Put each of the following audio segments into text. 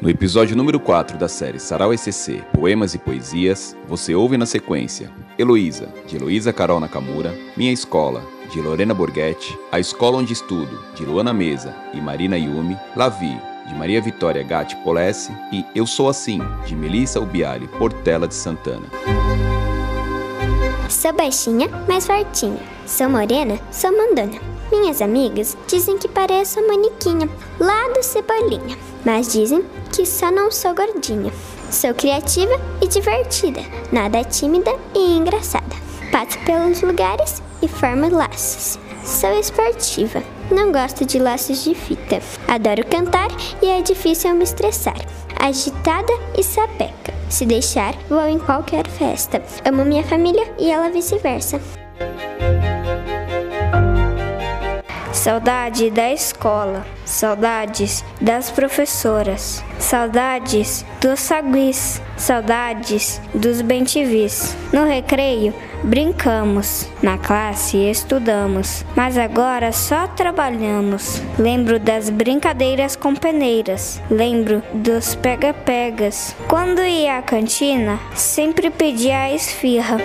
No episódio número 4 da série Sarau SCC, Poemas e Poesias, você ouve na sequência Heloísa, de Heloísa Carol Nakamura, Minha Escola, de Lorena Borghetti, A Escola Onde Estudo, de Luana Mesa e Marina Yumi, Lavi, de Maria Vitória Gatti Polesse e Eu Sou Assim, de Melissa Ubiali Portela de Santana. Sou baixinha, mas fortinha. Sou morena, sou mandona. Minhas amigas dizem que pareço a maniquinha lá do Cebolinha, mas dizem que só não sou gordinha. Sou criativa e divertida, nada tímida e engraçada. Passo pelos lugares e formo laços. Sou esportiva, não gosto de laços de fita. Adoro cantar e é difícil me estressar. Agitada e sapeca. Se deixar, vou em qualquer festa. Amo minha família e ela vice-versa. Saudade da escola, saudades das professoras, saudades dos saguis, saudades dos bentivis. No recreio, brincamos, na classe estudamos, mas agora só trabalhamos. Lembro das brincadeiras com peneiras, lembro dos pega-pegas. Quando ia à cantina, sempre pedia a esfirra.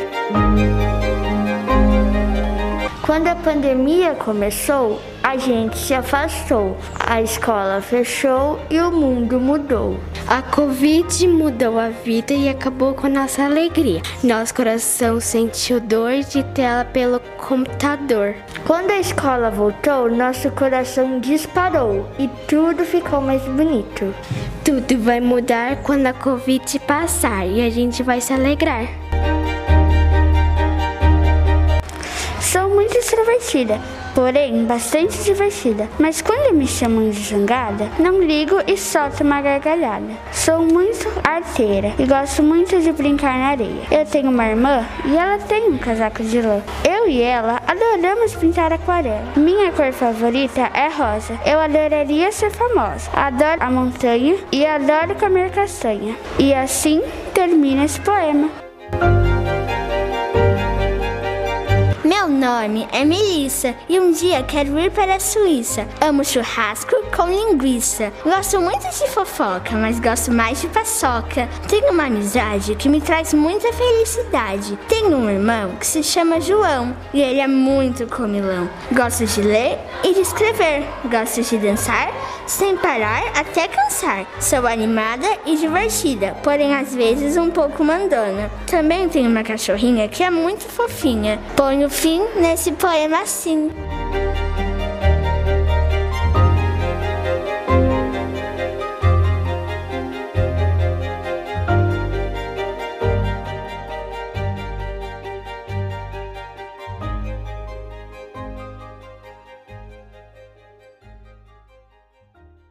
Quando a pandemia começou, a gente se afastou, a escola fechou e o mundo mudou. A Covid mudou a vida e acabou com nossa alegria. Nosso coração sentiu dor de tela pelo computador. Quando a escola voltou, nosso coração disparou e tudo ficou mais bonito. Tudo vai mudar quando a Covid passar e a gente vai se alegrar. Muito extrovertida, porém bastante divertida. Mas quando me chamam de zangada, não ligo e solto uma gargalhada. Sou muito arteira e gosto muito de brincar na areia. Eu tenho uma irmã e ela tem um casaco de lã. Eu e ela adoramos pintar aquarela. Minha cor favorita é rosa. Eu adoraria ser famosa. Adoro a montanha e adoro comer castanha. E assim termina esse poema. Nome é Melissa e um dia quero ir para a Suíça. Amo churrasco com linguiça. Gosto muito de fofoca, mas gosto mais de paçoca. Tenho uma amizade que me traz muita felicidade. Tenho um irmão que se chama João e ele é muito comilão. Gosto de ler e de escrever. Gosto de dançar sem parar até cansar. Sou animada e divertida, porém às vezes um pouco mandona. Também tenho uma cachorrinha que é muito fofinha. Ponho fim nesse poema assim.